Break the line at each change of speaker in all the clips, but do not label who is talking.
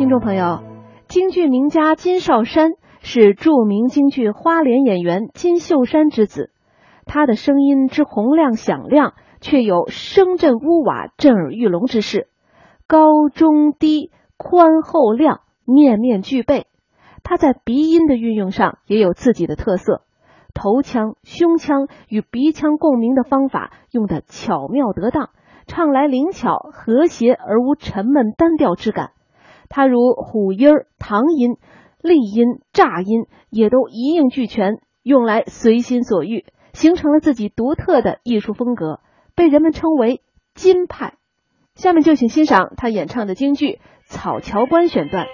听众朋友，京剧名家金少山是著名京剧花脸演员金秀山之子，他的声音之洪亮响亮，却有声震屋瓦、震耳欲聋之势，高中低、宽厚亮，面面俱备。他在鼻音的运用上也有自己的特色，头腔、胸腔与鼻腔共鸣的方法用得巧妙得当，唱来灵巧和谐而无沉闷单调之感。它如虎音儿、唐音、丽音、乍音，也都一应俱全，用来随心所欲，形成了自己独特的艺术风格，被人们称为金派。下面就请欣赏他演唱的京剧《草桥关》选段。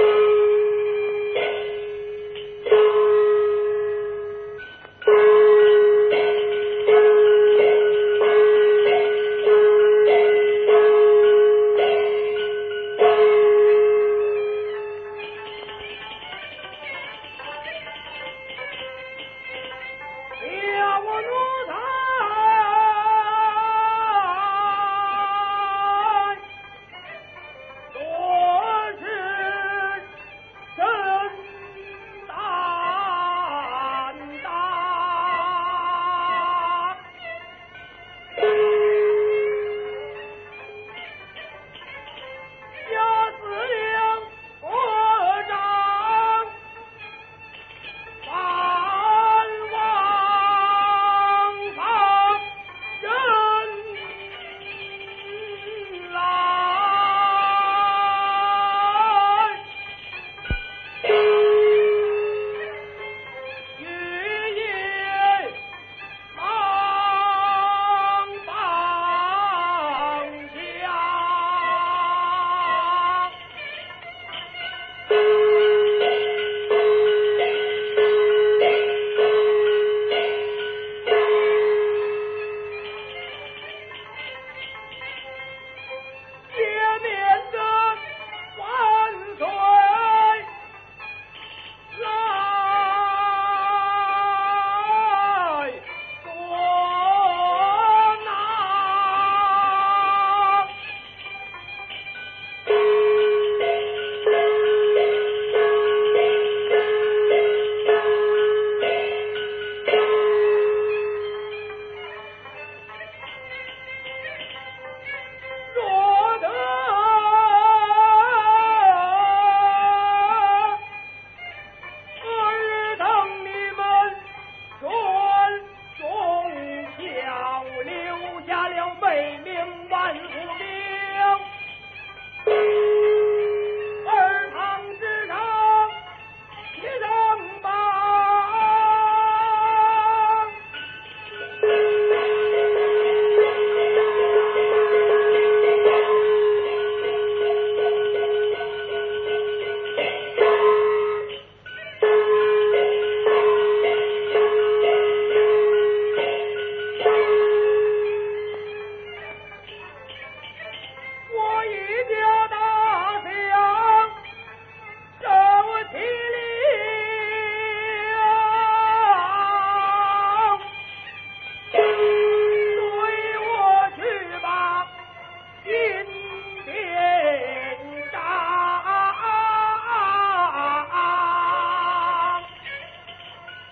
thank you